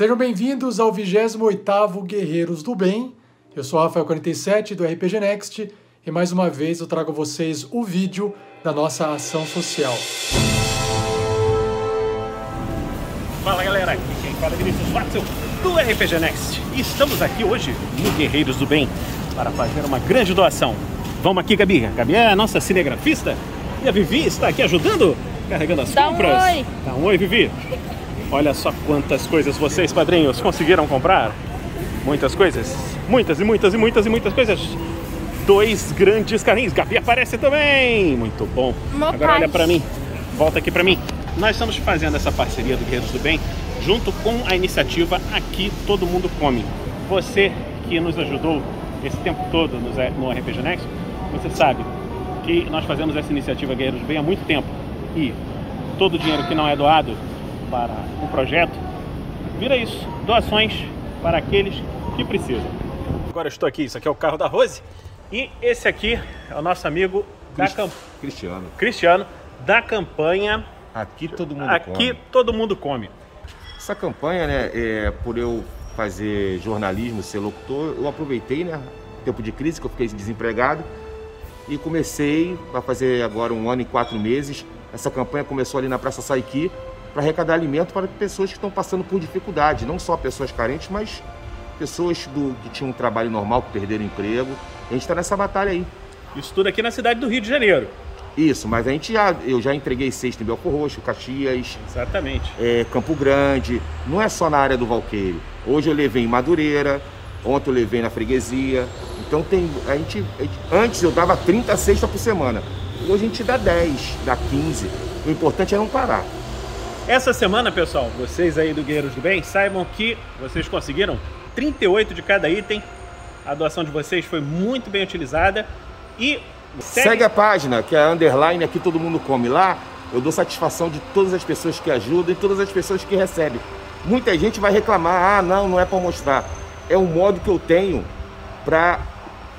Sejam bem-vindos ao 28º Guerreiros do Bem. Eu sou o Rafael47 do RPG Next e mais uma vez eu trago a vocês o vídeo da nossa ação social. Fala galera, aqui quem fala é Vinícius Watson do RPG Next. E estamos aqui hoje no Guerreiros do Bem para fazer uma grande doação. Vamos aqui, Gabi. A Gabi é a nossa cinegrafista e a Vivi está aqui ajudando, carregando as Dá compras. um oi. Dá um oi, Vivi. Olha só quantas coisas vocês, padrinhos, conseguiram comprar. Muitas coisas. Muitas e muitas e muitas e muitas coisas. Dois grandes carrinhos. Gabi aparece também. Muito bom. Uma Agora olha paz. para mim. Volta aqui para mim. Nós estamos fazendo essa parceria do Guerreiros do Bem junto com a iniciativa Aqui Todo Mundo Come. Você que nos ajudou esse tempo todo no RPG Next, você sabe que nós fazemos essa iniciativa Guerreiros do Bem há muito tempo. E todo o dinheiro que não é doado para um projeto vira isso, doações para aqueles que precisam. Agora eu estou aqui, isso aqui é o carro da Rose e esse aqui é o nosso amigo da Cris- camp... Cristiano. Cristiano da campanha Aqui todo mundo Aqui come. todo mundo come. Essa campanha, né, é, por eu fazer jornalismo, ser locutor, eu aproveitei, né, tempo de crise, que eu fiquei desempregado, e comecei a fazer agora um ano e quatro meses. Essa campanha começou ali na Praça Saiki para arrecadar alimento para pessoas que estão passando por dificuldade, não só pessoas carentes, mas pessoas do, que tinham um trabalho normal, que perderam emprego. A gente está nessa batalha aí. Isso tudo aqui na cidade do Rio de Janeiro. Isso, mas a gente já, eu já entreguei cesta em Belfor Roxo, Caxias, Exatamente. é, Campo Grande, não é só na área do Valqueire. Hoje eu levei em Madureira, ontem eu levei na freguesia. Então tem. A gente, antes eu dava 30 cestas por semana. Hoje a gente dá 10, dá 15. O importante é não parar. Essa semana, pessoal, vocês aí do Guerreiros do Bem, saibam que vocês conseguiram 38 de cada item. A doação de vocês foi muito bem utilizada. E Segue, a página, que é a underline aqui todo mundo come lá. Eu dou satisfação de todas as pessoas que ajudam e todas as pessoas que recebem. Muita gente vai reclamar, ah, não, não é para mostrar. É um modo que eu tenho para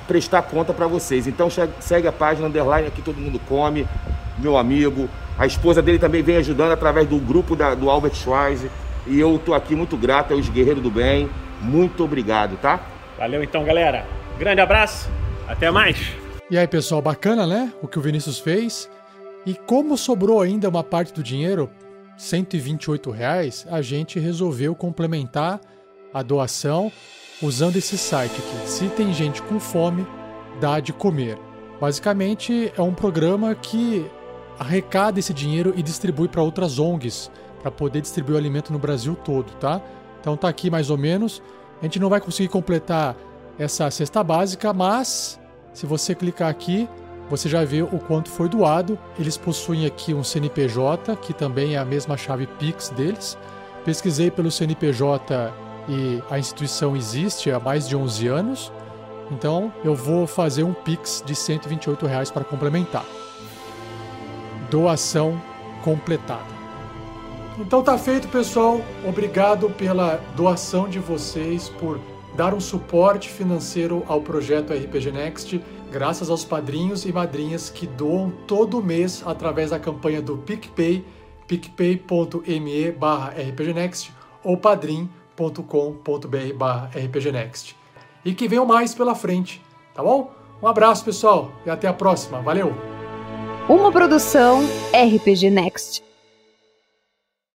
prestar conta para vocês. Então segue a página underline aqui todo mundo come, meu amigo. A esposa dele também vem ajudando através do grupo da- do Albert Schweitzer. E eu tô aqui muito grato aos Guerreiros do Bem. Muito obrigado, tá? Valeu então, galera. Grande abraço. Até mais. E aí, pessoal, bacana, né? O que o Vinícius fez. E como sobrou ainda uma parte do dinheiro, 128 reais, a gente resolveu complementar a doação usando esse site aqui. Se tem gente com fome, dá de comer. Basicamente, é um programa que arrecada esse dinheiro e distribui para outras ONGs, para poder distribuir o alimento no Brasil todo, tá? Então tá aqui mais ou menos. A gente não vai conseguir completar essa cesta básica, mas se você clicar aqui, você já vê o quanto foi doado. Eles possuem aqui um CNPJ, que também é a mesma chave Pix deles. Pesquisei pelo CNPJ e a instituição existe há mais de 11 anos. Então eu vou fazer um Pix de 128 reais para complementar. Doação completada. Então tá feito, pessoal. Obrigado pela doação de vocês, por dar um suporte financeiro ao projeto RPG Next, graças aos padrinhos e madrinhas que doam todo mês através da campanha do PicPay, picpay.me barra rpgnext ou padrim.com.br barra rpgnext. E que venham mais pela frente, tá bom? Um abraço, pessoal, e até a próxima. Valeu! Uma produção RPG Next.